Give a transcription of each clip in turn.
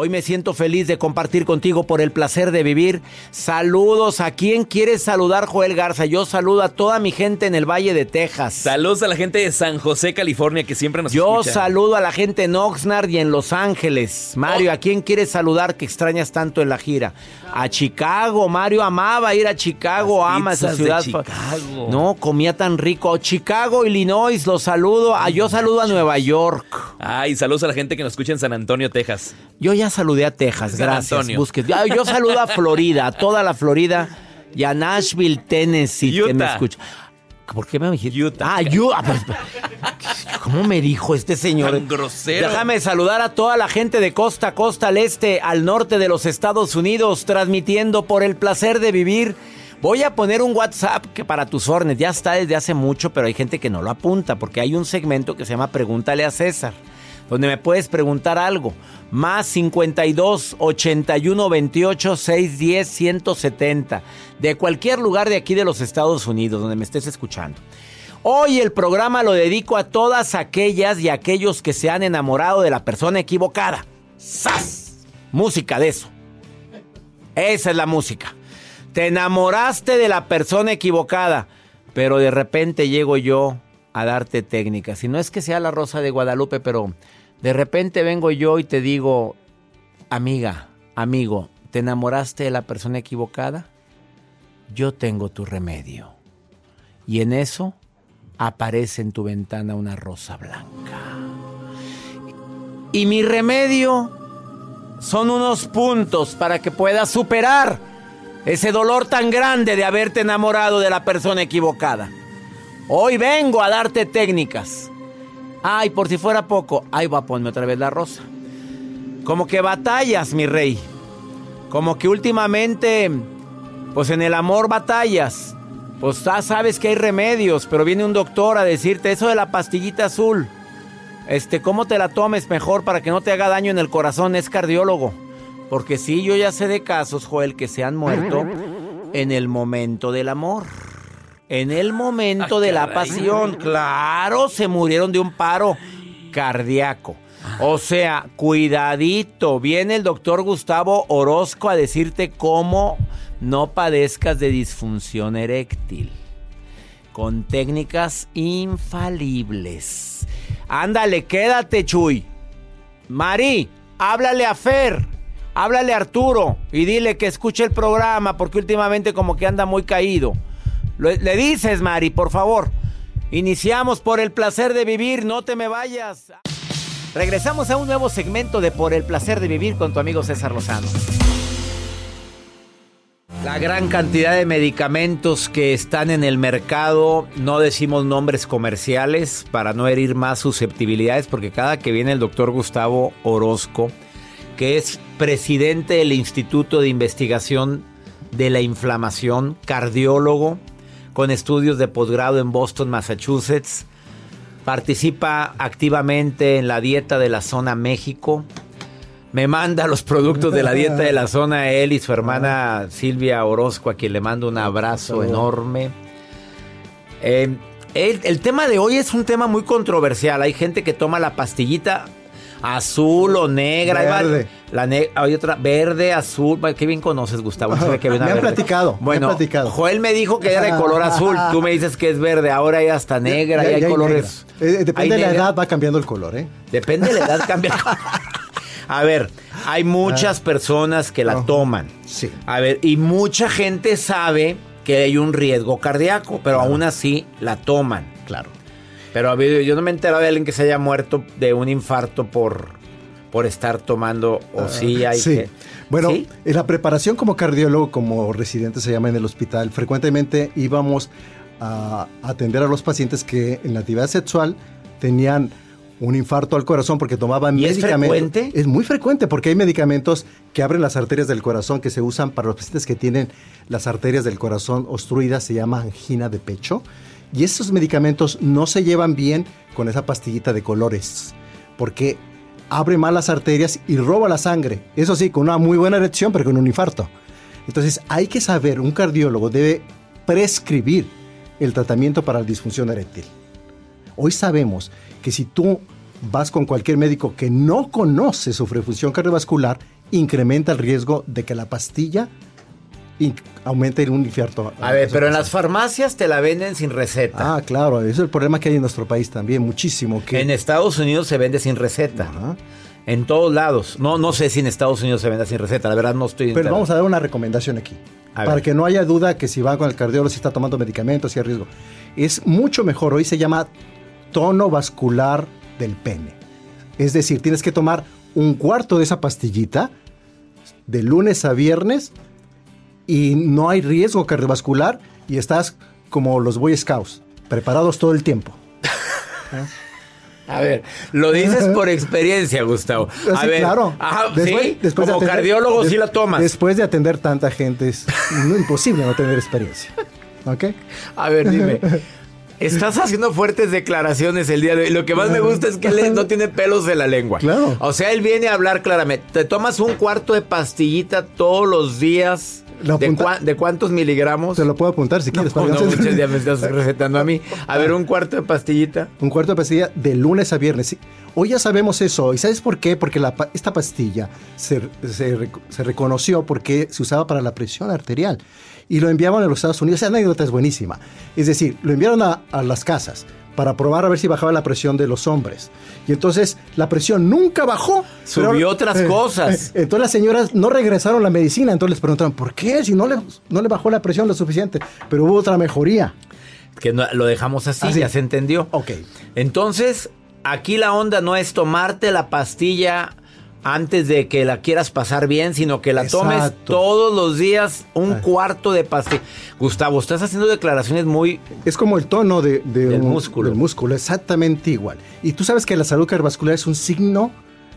Hoy me siento feliz de compartir contigo por el placer de vivir. Saludos a quien quieres saludar, Joel Garza. Yo saludo a toda mi gente en el Valle de Texas. Saludos a la gente de San José, California, que siempre nos Yo escucha. saludo a la gente en Oxnard y en Los Ángeles. Mario, Oh. ¿a quién quieres saludar que extrañas tanto en la gira? A Chicago. Mario amaba ir a Chicago, Las ama esa ciudad. Chicago. No, comía tan rico. Chicago, Illinois, los saludo. Ah, yo saludo a Nueva York. Ay, saludos a la gente que nos escucha en San Antonio, Texas. Yo ya saludé a Texas, San gracias. Busque- Yo saludo a Florida, a toda la Florida y a Nashville, Tennessee, que me Utah. escucha. ¿Por qué me dijiste? Utah. Ah, Utah. ¿Cómo me dijo este señor? Tan grosero. Déjame saludar a toda la gente de costa a costa, al este, al norte de los Estados Unidos, transmitiendo por el placer de vivir. Voy a poner un WhatsApp que para tus órdenes ya está desde hace mucho, pero hay gente que no lo apunta porque hay un segmento que se llama Pregúntale a César, donde me puedes preguntar algo. Más 52 81 28 610 170 de cualquier lugar de aquí de los Estados Unidos donde me estés escuchando. Hoy el programa lo dedico a todas aquellas y aquellos que se han enamorado de la persona equivocada. ¡Sas! Música de eso. Esa es la música. Te enamoraste de la persona equivocada, pero de repente llego yo a darte técnicas. Y no es que sea la Rosa de Guadalupe, pero de repente vengo yo y te digo, amiga, amigo, ¿te enamoraste de la persona equivocada? Yo tengo tu remedio. Y en eso aparece en tu ventana una rosa blanca. Y mi remedio son unos puntos para que puedas superar ese dolor tan grande de haberte enamorado de la persona equivocada. Hoy vengo a darte técnicas. Ay, por si fuera poco, ahí va a ponerme otra vez la rosa. Como que batallas, mi rey. Como que últimamente, pues en el amor batallas. Pues ya sabes que hay remedios, pero viene un doctor a decirte eso de la pastillita azul. Este, ¿cómo te la tomes mejor para que no te haga daño en el corazón? Es cardiólogo. Porque sí, yo ya sé de casos, Joel, que se han muerto en el momento del amor. En el momento Ah, de la pasión. Claro, se murieron de un paro cardíaco. O sea, cuidadito. Viene el doctor Gustavo Orozco a decirte cómo no padezcas de disfunción eréctil. Con técnicas infalibles. Ándale, quédate, Chuy. Mari, háblale a Fer. Háblale a Arturo y dile que escuche el programa porque últimamente como que anda muy caído. Le dices, Mari, por favor. Iniciamos por el placer de vivir, no te me vayas. Regresamos a un nuevo segmento de Por el placer de vivir con tu amigo César Lozano. La gran cantidad de medicamentos que están en el mercado, no decimos nombres comerciales para no herir más susceptibilidades, porque cada que viene el doctor Gustavo Orozco, que es presidente del Instituto de Investigación de la Inflamación, cardiólogo, con estudios de posgrado en Boston, Massachusetts, participa activamente en la dieta de la zona México, me manda los productos de la dieta de la zona él y su hermana Silvia Orozco, a quien le mando un abrazo enorme. Eh, El, el tema de hoy es un tema muy controversial. Hay gente que toma la pastillita azul o negra. Verde. La ne- hay otra verde, azul. Qué bien conoces, Gustavo. Ve que Me han platicado, me han Bueno, platicado. Joel me dijo que era de color azul. Tú me dices que es verde. Ahora hay hasta negra Ya- y hay colores. negra. Eh, depende Hay de la edad, va cambiando el color, ¿eh? Depende de la edad, cambia el color. A ver, hay muchas personas que la Ajá. toman. Sí. A ver, y mucha gente sabe que hay un riesgo cardíaco, pero aún así la toman. Claro. Pero yo no me he enterado de alguien que se haya muerto de un infarto por, por estar tomando, o sí hay Sí. que... Bueno, ¿Sí? en la preparación como cardiólogo, como residente se llama en el hospital, frecuentemente íbamos a atender a los pacientes que en la actividad sexual tenían un infarto al corazón porque tomaban ¿Y es medicamentos. frecuente? Es muy frecuente porque hay medicamentos que abren las arterias del corazón que se usan para los pacientes que tienen las arterias del corazón obstruidas, se llama angina de pecho. Y esos medicamentos no se llevan bien con esa pastillita de colores porque abre mal las arterias y roba la sangre. Eso sí, con una muy buena erección, pero con un infarto. Entonces hay que saber, un cardiólogo debe prescribir el tratamiento para la disfunción eréctil. Hoy sabemos que si tú vas con cualquier médico que no conoce su función cardiovascular, incrementa el riesgo de que la pastilla aumente en un. A ver, pero en las farmacias te la venden sin receta. Ah, claro, ese es el problema que hay en nuestro país también, muchísimo. Que, En Estados Unidos se vende sin receta. Ajá. En todos lados. No, no sé si en Estados Unidos se vende sin receta. La verdad no estoy Pero vamos a dar una recomendación aquí. A para ver. que no haya duda que si va con el cardiólogo, si está tomando medicamentos, si hay riesgo. Es mucho mejor. Hoy se llama tono vascular del pene. Es decir, tienes que tomar un cuarto de esa pastillita de lunes a viernes y no hay riesgo cardiovascular y estás como los Boy Scouts, preparados todo el tiempo. A ver, lo dices por experiencia, Gustavo. A Sí, ver, claro. Ajá, Después- sí, después de como atender- cardiólogo des- sí la tomas. Después de atender tanta gente es imposible no tener experiencia. ¿Ok? A ver, dime. Estás haciendo fuertes declaraciones el día de hoy. Lo que más me gusta es que él no tiene pelos en la lengua. Claro. O sea, él viene a hablar claramente. Te tomas un cuarto de pastillita todos los días. ¿De, apunta- cua- de cuántos miligramos? Te lo puedo apuntar si quieres. no, no, muchas ya me estás recetando a mí. A ver, un cuarto de pastillita. Un cuarto de pastilla de lunes a viernes. Hoy ya sabemos eso. ¿Y sabes por qué? Porque la esta pastilla se, se se reconoció porque se usaba para la presión arterial. Y lo enviaban a los Estados Unidos. Esa anécdota es buenísima. Es decir, lo enviaron a, a las casas para probar a ver si bajaba la presión de los hombres. Y entonces la presión nunca bajó. Subió otras cosas. eh, entonces las señoras no regresaron la medicina. Entonces les preguntaron, ¿por qué? Si no le, no le bajó la presión lo suficiente. Pero hubo otra mejoría. Que no- lo dejamos así, Así. ya se entendió. Ok. Entonces, aquí la onda no es tomarte la pastilla antes de que la quieras pasar bien, sino que la tomes todos los días un cuarto de pastilla. Gustavo, estás haciendo declaraciones muy... Es como el tono de, de Del un- músculo. del músculo, exactamente igual. Y tú sabes que la salud cardiovascular es un signo,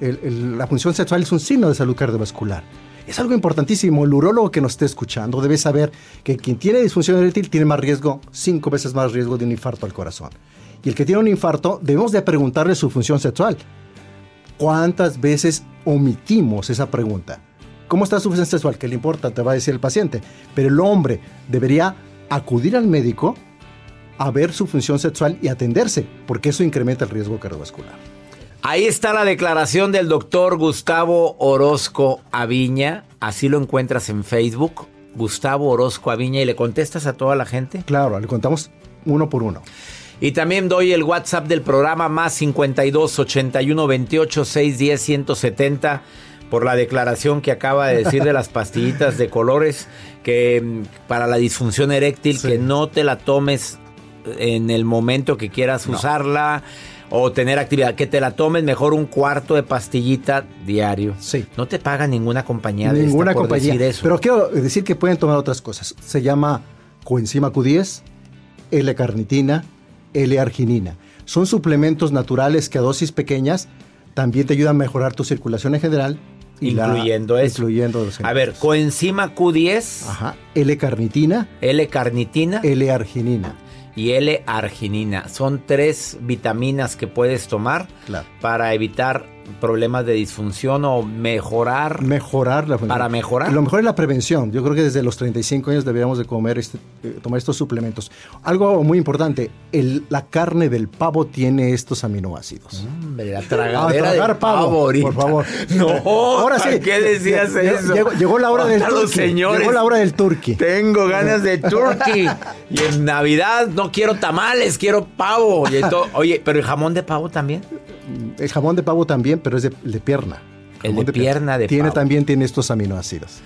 el- el- la función sexual es un signo de salud cardiovascular. Es algo importantísimo. El urólogo que nos esté escuchando debe saber que quien tiene disfunción eréctil tiene más riesgo, cinco veces más riesgo de un infarto al corazón. Y el que tiene un infarto, debemos de preguntarle su función sexual. ¿Cuántas veces omitimos esa pregunta? ¿Cómo está su función sexual? ¿Qué le importa? Te va a decir el paciente. Pero el hombre debería acudir al médico a ver su función sexual y atenderse, porque eso incrementa el riesgo cardiovascular. Ahí está la declaración del doctor Gustavo Orozco Aviña. Así lo encuentras en Facebook. Gustavo Orozco Aviña y le contestas a toda la gente. Claro, le contamos uno por uno. Y también doy el WhatsApp del programa más 52 81 28 610 170 por la declaración que acaba de decir de las pastillitas de colores que mm, para la disfunción eréctil Sí. que no te la tomes en el momento que quieras usarla o tener actividad, que te la tomes mejor un cuarto de pastillita diario. Sí. No te paga ninguna compañía de Ninguna esta por compañía. decir eso. Pero quiero decir que pueden tomar otras cosas. Se llama coenzima Q10, L-carnitina, L-arginina. Son suplementos naturales que a dosis pequeñas también te ayudan a mejorar tu circulación en general. y la- incluyendo eso. Incluyendo los A ver, coenzima Q10, Ajá. L-carnitina, L-carnitina. L-arginina. y L-arginina. Son tres vitaminas que puedes tomar Claro. para evitar problemas de disfunción o mejorar. Mejorar la Para mejorar. Lo mejor es la prevención. Yo creo que desde los 35 años deberíamos de comer este, eh, tomar estos suplementos. Algo muy importante, el- la carne del pavo tiene estos aminoácidos. Hombre, la A tragadera tragar de pavo, ahorita. por favor. No, ahora sí. ¿para qué decías eso? Llegó, llegó la hora del los señores. Llegó la hora del turkey. Tengo ganas de turkey. y en Navidad no quiero tamales, quiero pavo. Y to- Oye, pero el jamón de pavo también. El jamón de pavo también, pero es de, de pierna. El Jamón de pierna de tiene pavo. También tiene estos aminoácidos.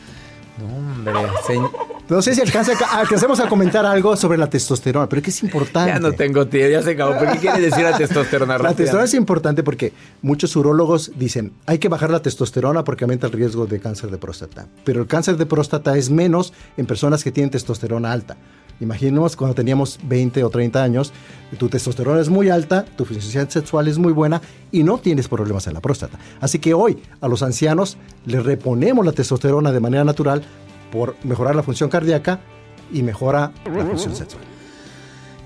No, hombre, señ- No sé si alcanza, alcancemos a comentar algo sobre la testosterona, pero que es importante. ya no tengo tiempo, ya se acabó. ¿Pero qué quiere decir la testosterona? La testosterona es importante porque muchos urólogos dicen hay que bajar la testosterona porque aumenta el riesgo de cáncer de próstata. Pero el cáncer de próstata es menos en personas que tienen testosterona alta. Imaginemos cuando teníamos 20 o 30 años, tu testosterona es muy alta, tu función sexual es muy buena y no tienes problemas en la próstata. Así que hoy a los ancianos les reponemos la testosterona de manera natural por mejorar la función cardíaca y mejora la función sexual.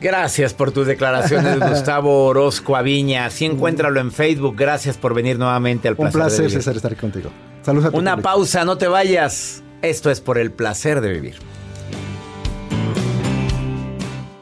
Gracias por tus declaraciones, Gustavo Orozco Aviña. Así encuéntralo en Facebook. Gracias por venir nuevamente al Un placer. de placer, vivir. César, estar contigo. Saludos a tu Una público. pausa, no te vayas. Esto es por el placer de vivir.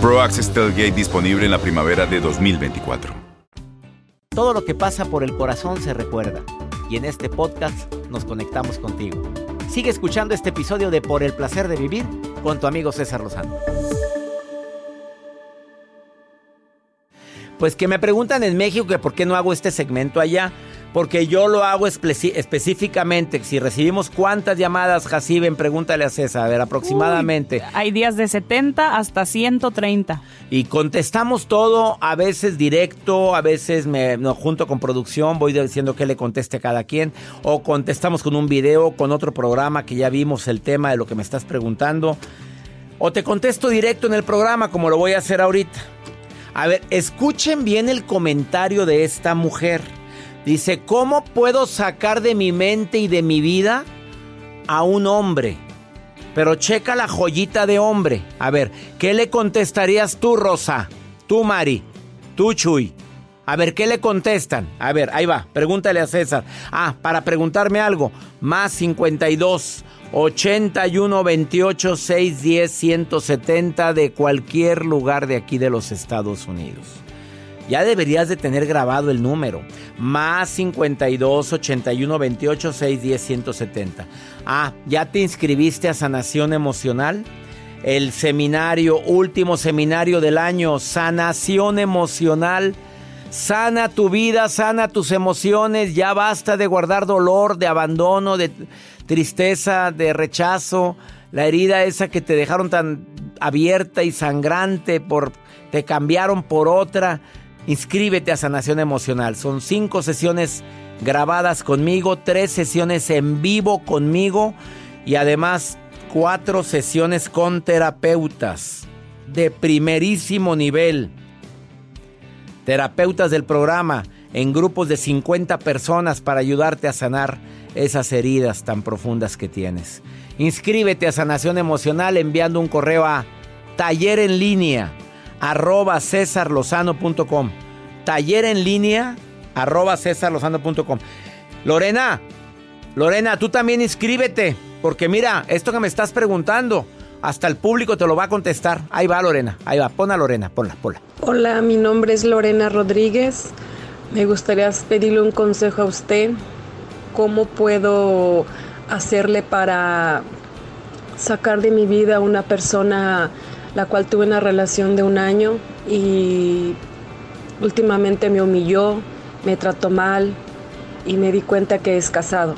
Pro Access Tailgate disponible en la primavera de 2024. Todo lo que pasa por el corazón se recuerda. Y en este podcast nos conectamos contigo. Sigue escuchando este episodio de Por el placer de vivir con tu amigo César Lozano. Pues que me preguntan en México que por qué no hago este segmento allá. Porque yo lo hago específicamente. Si recibimos cuántas llamadas, Jaciben, pregúntale a César, a ver, aproximadamente. Uy, hay días de 70 hasta 130. Y contestamos todo, a veces directo, a veces me no, junto con producción, voy diciendo que le conteste a cada quien, o contestamos con un video, con otro programa que ya vimos el tema de lo que me estás preguntando, o te contesto directo en el programa como lo voy a hacer ahorita. A ver, escuchen bien el comentario de esta mujer. Dice, ¿cómo puedo sacar de mi mente y de mi vida a un hombre? Pero checa la joyita de hombre. A ver, ¿qué le contestarías tú, Rosa? Tú, Mari. Tú, Chuy. A ver, ¿qué le contestan? A ver, ahí va. Pregúntale a César. Ah, para preguntarme algo. Más 52 81 28 610 170 de cualquier lugar de aquí de los Estados Unidos. Ya deberías de tener grabado el número. Más 52 81 28 610 170. Ah, ¿ya te inscribiste a Sanación Emocional? El seminario, último seminario del año, Sanación Emocional. Sana tu vida, sana tus emociones. Ya basta de guardar dolor, de abandono, de tristeza, de rechazo. La herida esa que te dejaron tan abierta y sangrante por te cambiaron por otra. Inscríbete a Sanación Emocional. Son cinco sesiones grabadas conmigo, tres sesiones en vivo conmigo y además cuatro sesiones con terapeutas de primerísimo nivel. Terapeutas del programa en grupos de 50 personas para ayudarte a sanar esas heridas tan profundas que tienes. Inscríbete a Sanación Emocional enviando un correo a taller en línea arroba cesarlozano.com. Taller en línea arroba cesarlozano.com. Lorena, Lorena, tú también inscríbete, porque mira, esto que me estás preguntando, hasta el público te lo va a contestar. Ahí va Lorena, ahí va, pon a Lorena, ponla, ponla. Hola, mi nombre es Lorena Rodríguez. Me gustaría pedirle un consejo a usted. ¿Cómo puedo hacerle para sacar de mi vida a una persona la cual tuve una relación de un año y últimamente me humilló, me trató mal y me di cuenta que es casado.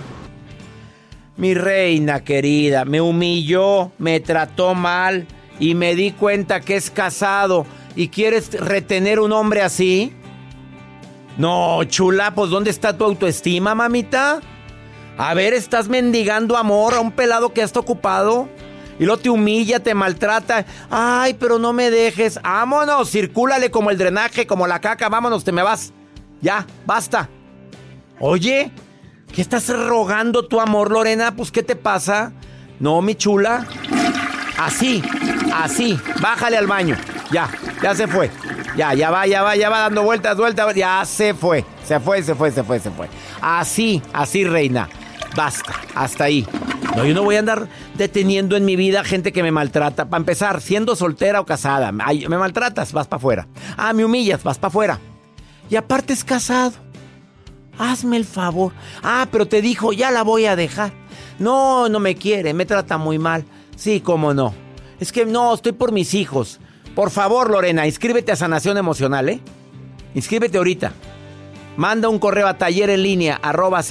Mi reina querida, me humilló, me trató mal y me di cuenta que es casado. ¿Y quieres retener un hombre así? No, chula, pues ¿dónde está tu autoestima, mamita? A ver, estás mendigando amor a un pelado que has ocupado. Y luego te humilla, te maltrata. Ay, pero no me dejes. Vámonos, circúlale como el drenaje, como la caca. Vámonos, te me vas. Ya, basta. Oye, ¿qué estás rogando tu amor, Lorena? Pues, ¿qué te pasa? No, mi chula. Así, así. Bájale al baño. Ya, ya se fue. Ya, ya va, ya va, ya va dando vueltas, vueltas. Ya se fue. Se fue, se fue, se fue, se fue. Así, así, reina. Basta, hasta ahí. No, yo no voy a andar deteniendo en mi vida gente que me maltrata. Para empezar, siendo soltera o casada, me maltratas, vas para afuera. Ah, me humillas, vas para afuera. Y aparte es casado. Hazme el favor. Ah, pero te dijo, ya la voy a dejar. No, no me quiere, me trata muy mal. Sí, cómo no. Es que no, estoy por mis hijos. Por favor, Lorena, inscríbete a Sanación Emocional, ¿eh? Inscríbete ahorita. Manda un correo a taller en línea arroba.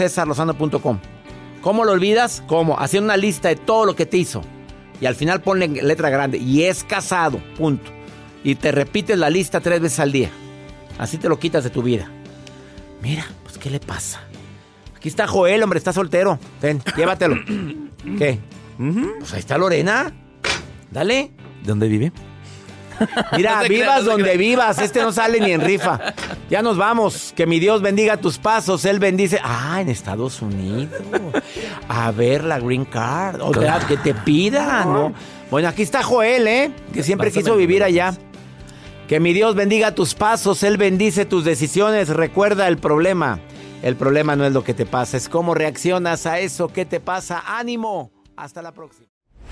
¿Cómo lo olvidas? ¿Cómo? Haciendo una lista de todo lo que te hizo. Y al final ponle letra grande. Y es casado. Punto. Y te repites la lista tres veces al día. Así te lo quitas de tu vida. Mira, pues ¿qué le pasa? Aquí está Joel, hombre, está soltero. Ven, llévatelo. ¿Qué? Pues ahí está Lorena. Dale. ¿Dónde vive? Mira, vivas donde vivas. Este no sale ni en rifa. Ya nos vamos. Que mi Dios bendiga tus pasos. Él bendice. Ah, en Estados Unidos. A ver la green card. O sea, que te pida, ¿no? Bueno, aquí está Joel, ¿eh? Que siempre quiso vivir allá. Que mi Dios bendiga tus pasos. Él bendice tus decisiones. Recuerda el problema. El problema no es lo que te pasa, es cómo reaccionas a eso que te pasa. Ánimo. Hasta la próxima.